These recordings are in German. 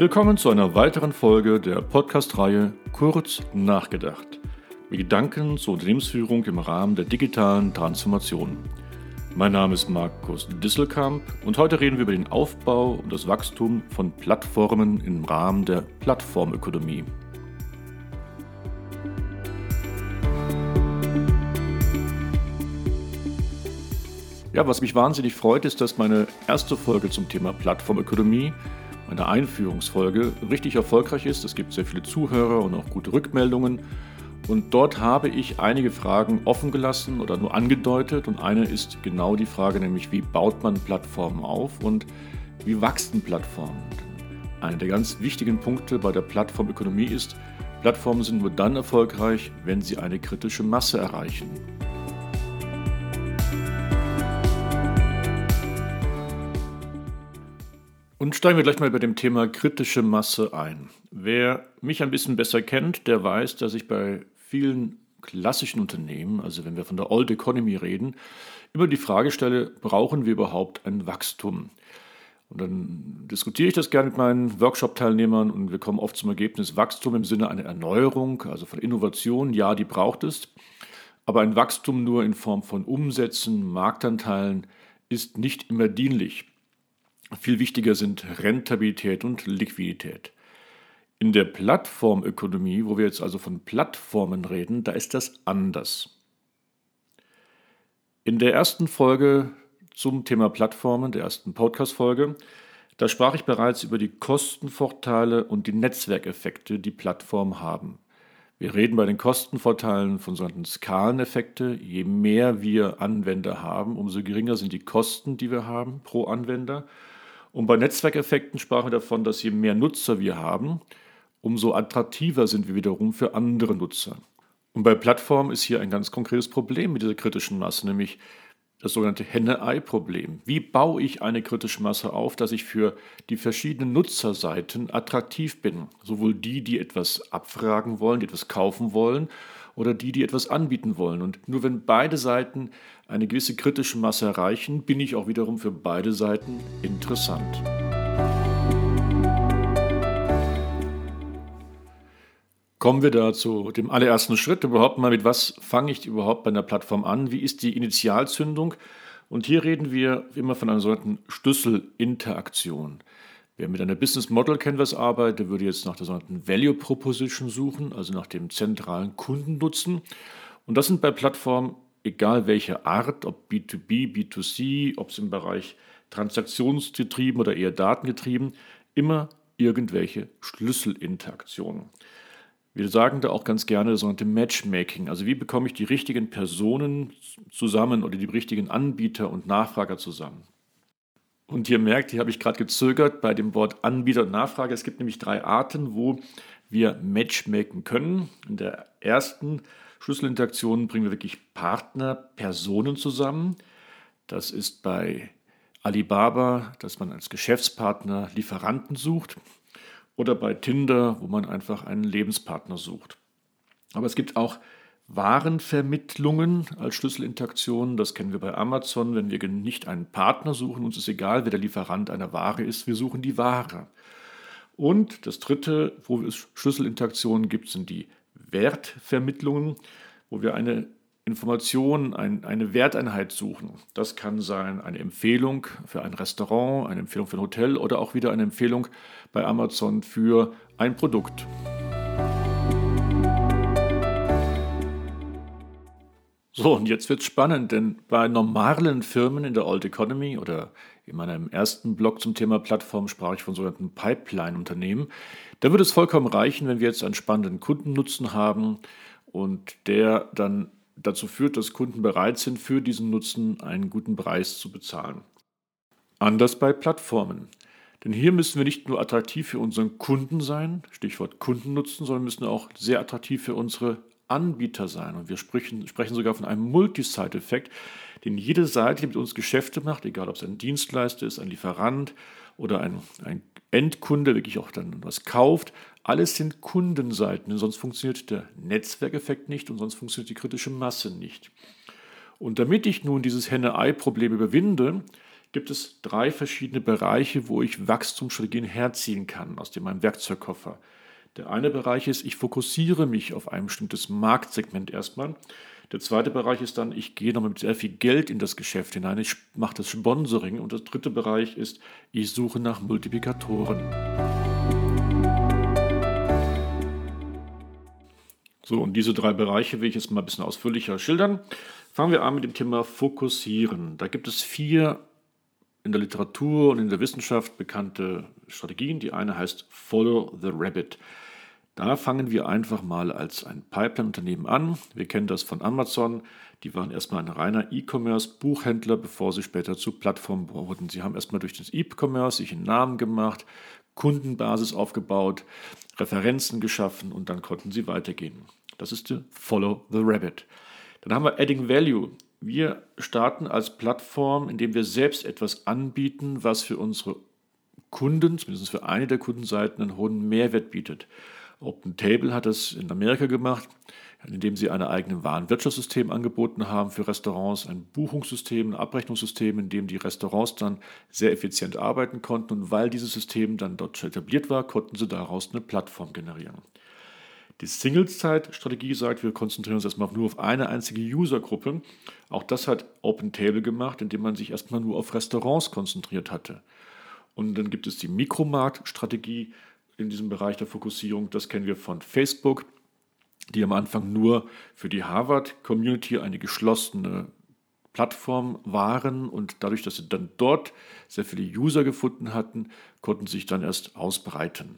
Willkommen zu einer weiteren Folge der Podcast-Reihe Kurz nachgedacht. Mit Gedanken zur Unternehmensführung im Rahmen der digitalen Transformation. Mein Name ist Markus Disselkamp und heute reden wir über den Aufbau und das Wachstum von Plattformen im Rahmen der Plattformökonomie. Ja, was mich wahnsinnig freut, ist, dass meine erste Folge zum Thema Plattformökonomie, meine Einführungsfolge, richtig erfolgreich ist. Es gibt sehr viele Zuhörer und auch gute Rückmeldungen. Und dort habe ich einige Fragen offen gelassen oder nur angedeutet. Und eine ist genau die Frage, nämlich wie baut man Plattformen auf und wie wachsen Plattformen? Einer der ganz wichtigen Punkte bei der Plattformökonomie ist, Plattformen sind nur dann erfolgreich, wenn sie eine kritische Masse erreichen. Und steigen wir gleich mal bei dem Thema kritische Masse ein. Wer mich ein bisschen besser kennt, der weiß, dass ich bei vielen klassischen Unternehmen, also wenn wir von der Old Economy reden, immer die Frage stelle, brauchen wir überhaupt ein Wachstum? Und dann diskutiere ich das gerne mit meinen Workshop-Teilnehmern und wir kommen oft zum Ergebnis, Wachstum im Sinne einer Erneuerung, also von Innovation, ja, die braucht es. Aber ein Wachstum nur in Form von Umsätzen, Marktanteilen ist nicht immer dienlich. Viel wichtiger sind Rentabilität und Liquidität. In der Plattformökonomie, wo wir jetzt also von Plattformen reden, da ist das anders. In der ersten Folge zum Thema Plattformen, der ersten Podcast-Folge, da sprach ich bereits über die Kostenvorteile und die Netzwerkeffekte, die Plattformen haben. Wir reden bei den Kostenvorteilen von sogenannten Skaleneffekte. Je mehr wir Anwender haben, umso geringer sind die Kosten, die wir haben pro Anwender. Und bei Netzwerkeffekten sprachen wir davon, dass je mehr Nutzer wir haben, umso attraktiver sind wir wiederum für andere Nutzer. Und bei Plattformen ist hier ein ganz konkretes Problem mit dieser kritischen Masse, nämlich das sogenannte Henne-Ei-Problem. Wie baue ich eine kritische Masse auf, dass ich für die verschiedenen Nutzerseiten attraktiv bin? Sowohl die, die etwas abfragen wollen, die etwas kaufen wollen, oder die, die etwas anbieten wollen. Und nur wenn beide Seiten eine gewisse kritische Masse erreichen, bin ich auch wiederum für beide Seiten interessant. Kommen wir da zu dem allerersten Schritt überhaupt mal mit, was fange ich überhaupt bei einer Plattform an? Wie ist die Initialzündung? Und hier reden wir immer von einer sogenannten Schlüsselinteraktion. Wer mit einer Business Model Canvas arbeitet, würde jetzt nach der sogenannten Value Proposition suchen, also nach dem zentralen Kundennutzen. Und das sind bei Plattformen, egal welcher Art, ob B2B, B2C, ob es im Bereich transaktionsgetrieben oder eher datengetrieben, immer irgendwelche Schlüsselinteraktionen. Wir sagen da auch ganz gerne das sogenannte Matchmaking. Also wie bekomme ich die richtigen Personen zusammen oder die richtigen Anbieter und Nachfrager zusammen? Und ihr merkt, hier habe ich gerade gezögert bei dem Wort Anbieter und Nachfrage. Es gibt nämlich drei Arten, wo wir matchmaken können. In der ersten Schlüsselinteraktion bringen wir wirklich Partner, Personen zusammen. Das ist bei Alibaba, dass man als Geschäftspartner Lieferanten sucht. Oder bei Tinder, wo man einfach einen Lebenspartner sucht. Aber es gibt auch Warenvermittlungen als Schlüsselinteraktion. Das kennen wir bei Amazon. Wenn wir nicht einen Partner suchen, uns ist egal, wer der Lieferant einer Ware ist, wir suchen die Ware. Und das dritte, wo es Schlüsselinteraktionen gibt, sind die Wertvermittlungen, wo wir eine Information, ein, eine Werteinheit suchen. Das kann sein eine Empfehlung für ein Restaurant, eine Empfehlung für ein Hotel oder auch wieder eine Empfehlung bei Amazon für ein Produkt. So, und jetzt wird es spannend, denn bei normalen Firmen in der Old Economy oder in meinem ersten Blog zum Thema Plattform sprach ich von sogenannten Pipeline-Unternehmen. Da würde es vollkommen reichen, wenn wir jetzt einen spannenden Kundennutzen haben und der dann dazu führt, dass Kunden bereit sind, für diesen Nutzen einen guten Preis zu bezahlen. Anders bei Plattformen. Denn hier müssen wir nicht nur attraktiv für unseren Kunden sein, Stichwort Kundennutzen, sondern müssen auch sehr attraktiv für unsere Anbieter sein. Und wir sprechen, sprechen sogar von einem Multisite-Effekt, den jede Seite, die mit uns Geschäfte macht, egal ob es ein Dienstleister ist, ein Lieferant oder ein, ein Endkunde, wirklich auch dann was kauft, alles sind Kundenseiten, sonst funktioniert der Netzwerkeffekt nicht und sonst funktioniert die kritische Masse nicht. Und damit ich nun dieses Henne-Ei-Problem überwinde, gibt es drei verschiedene Bereiche, wo ich Wachstumsstrategien herziehen kann aus meinem Werkzeugkoffer. Der eine Bereich ist, ich fokussiere mich auf ein bestimmtes Marktsegment erstmal. Der zweite Bereich ist dann, ich gehe noch mit sehr viel Geld in das Geschäft hinein, ich mache das Sponsoring. Und der dritte Bereich ist, ich suche nach Multiplikatoren. So, und diese drei Bereiche will ich jetzt mal ein bisschen ausführlicher schildern. Fangen wir an mit dem Thema Fokussieren. Da gibt es vier in der Literatur und in der Wissenschaft bekannte Strategien. Die eine heißt Follow the Rabbit. Da fangen wir einfach mal als ein Pipeline-Unternehmen an. Wir kennen das von Amazon. Die waren erstmal ein reiner E-Commerce-Buchhändler, bevor sie später zu Plattformen wurden. Sie haben erstmal durch das E-Commerce sich einen Namen gemacht, Kundenbasis aufgebaut, Referenzen geschaffen und dann konnten sie weitergehen. Das ist die Follow the Rabbit. Dann haben wir Adding Value. Wir starten als Plattform, indem wir selbst etwas anbieten, was für unsere Kunden, zumindest für eine der Kundenseiten, einen hohen Mehrwert bietet. OpenTable hat es in Amerika gemacht, indem sie ein eigenes Warenwirtschaftssystem angeboten haben für Restaurants, ein Buchungssystem, ein Abrechnungssystem, in dem die Restaurants dann sehr effizient arbeiten konnten. Und weil dieses System dann dort etabliert war, konnten sie daraus eine Plattform generieren. Die Singles-Zeit-Strategie sagt, wir konzentrieren uns erstmal nur auf eine einzige Usergruppe. Auch das hat OpenTable gemacht, indem man sich erstmal nur auf Restaurants konzentriert hatte. Und dann gibt es die Mikromarkt-Strategie in diesem Bereich der Fokussierung. Das kennen wir von Facebook, die am Anfang nur für die Harvard-Community eine geschlossene Plattform waren und dadurch, dass sie dann dort sehr viele User gefunden hatten, konnten sich dann erst ausbreiten.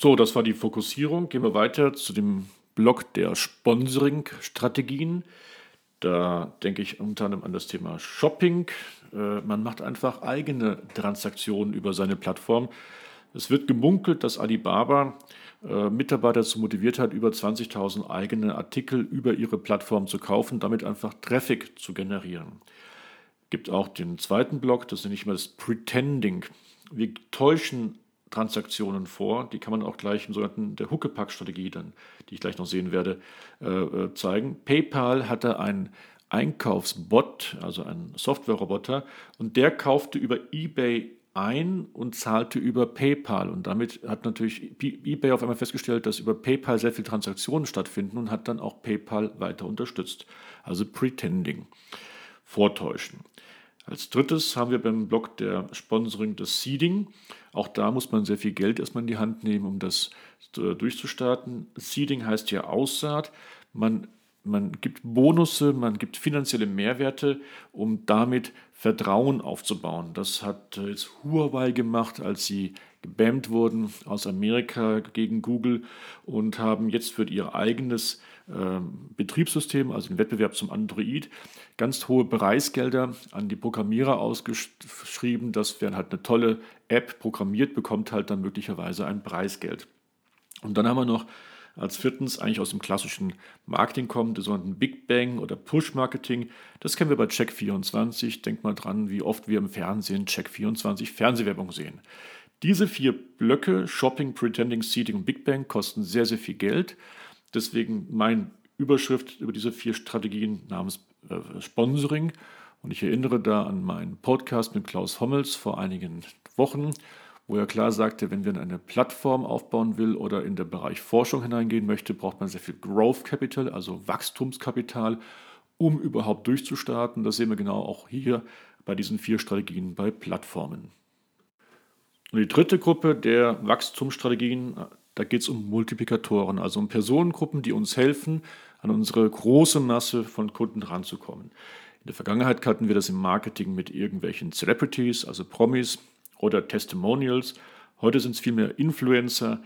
So, das war die Fokussierung. Gehen wir weiter zu dem Block der Sponsoring-Strategien. Da denke ich unter anderem an das Thema Shopping. Äh, man macht einfach eigene Transaktionen über seine Plattform. Es wird gemunkelt, dass Alibaba äh, Mitarbeiter dazu motiviert hat, über 20.000 eigene Artikel über ihre Plattform zu kaufen, damit einfach Traffic zu generieren. Gibt auch den zweiten Block, das nenne ich mal das Pretending. Wir täuschen Transaktionen vor. Die kann man auch gleich im sogenannten der Huckepack-Strategie, dann, die ich gleich noch sehen werde, äh, äh zeigen. PayPal hatte einen Einkaufsbot, also einen Software-Roboter, und der kaufte über eBay ein und zahlte über PayPal. Und damit hat natürlich eBay auf einmal festgestellt, dass über PayPal sehr viele Transaktionen stattfinden und hat dann auch PayPal weiter unterstützt. Also Pretending, Vortäuschen. Als drittes haben wir beim Block der Sponsoring das Seeding. Auch da muss man sehr viel Geld erstmal in die Hand nehmen, um das äh, durchzustarten. Seeding heißt ja Aussaat. Man, man gibt Bonusse, man gibt finanzielle Mehrwerte, um damit Vertrauen aufzubauen. Das hat äh, jetzt Huawei gemacht, als sie gebammt wurden aus Amerika gegen Google und haben jetzt für ihr eigenes ähm, Betriebssystem, also den Wettbewerb zum Android, ganz hohe Preisgelder an die Programmierer ausgeschrieben. Das wäre halt eine tolle App programmiert, bekommt halt dann möglicherweise ein Preisgeld. Und dann haben wir noch als viertens eigentlich aus dem klassischen Marketing kommt, der sogenannten Big Bang oder Push-Marketing. Das kennen wir bei Check24. Denkt mal dran, wie oft wir im Fernsehen Check24 Fernsehwerbung sehen. Diese vier Blöcke, Shopping, Pretending, Seeding und Big Bang, kosten sehr, sehr viel Geld. Deswegen mein Überschrift über diese vier Strategien namens äh, Sponsoring. Und ich erinnere da an meinen Podcast mit Klaus Hommels vor einigen Wochen, wo er klar sagte, wenn wir eine Plattform aufbauen will oder in den Bereich Forschung hineingehen möchte, braucht man sehr viel Growth Capital, also Wachstumskapital, um überhaupt durchzustarten. Das sehen wir genau auch hier bei diesen vier Strategien bei Plattformen. Und die dritte Gruppe der Wachstumsstrategien da geht es um Multiplikatoren, also um Personengruppen, die uns helfen, an unsere große Masse von Kunden ranzukommen. In der Vergangenheit hatten wir das im Marketing mit irgendwelchen Celebrities, also Promis oder Testimonials. Heute sind es vielmehr Influencer,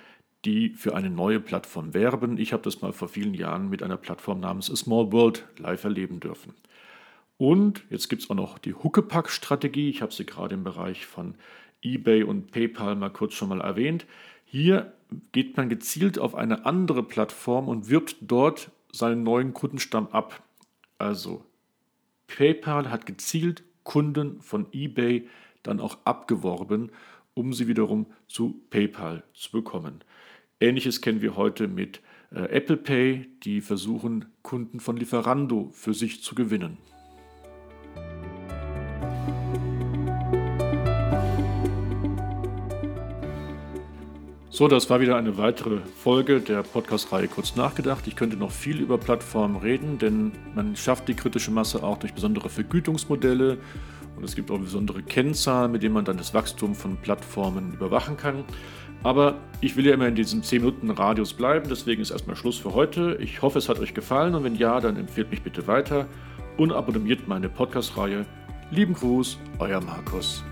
die für eine neue Plattform werben. Ich habe das mal vor vielen Jahren mit einer Plattform namens A Small World live erleben dürfen. Und jetzt gibt es auch noch die Huckepack-Strategie. Ich habe sie gerade im Bereich von eBay und PayPal mal kurz schon mal erwähnt. Hier geht man gezielt auf eine andere Plattform und wirbt dort seinen neuen Kundenstamm ab. Also PayPal hat gezielt Kunden von eBay dann auch abgeworben, um sie wiederum zu PayPal zu bekommen. Ähnliches kennen wir heute mit äh, Apple Pay, die versuchen, Kunden von Lieferando für sich zu gewinnen. So, das war wieder eine weitere Folge der Podcast-Reihe Kurz nachgedacht. Ich könnte noch viel über Plattformen reden, denn man schafft die kritische Masse auch durch besondere Vergütungsmodelle und es gibt auch besondere Kennzahlen, mit denen man dann das Wachstum von Plattformen überwachen kann. Aber ich will ja immer in diesem 10 Minuten Radius bleiben, deswegen ist erstmal Schluss für heute. Ich hoffe, es hat euch gefallen und wenn ja, dann empfehlt mich bitte weiter und abonniert meine Podcast-Reihe. Lieben Gruß, euer Markus.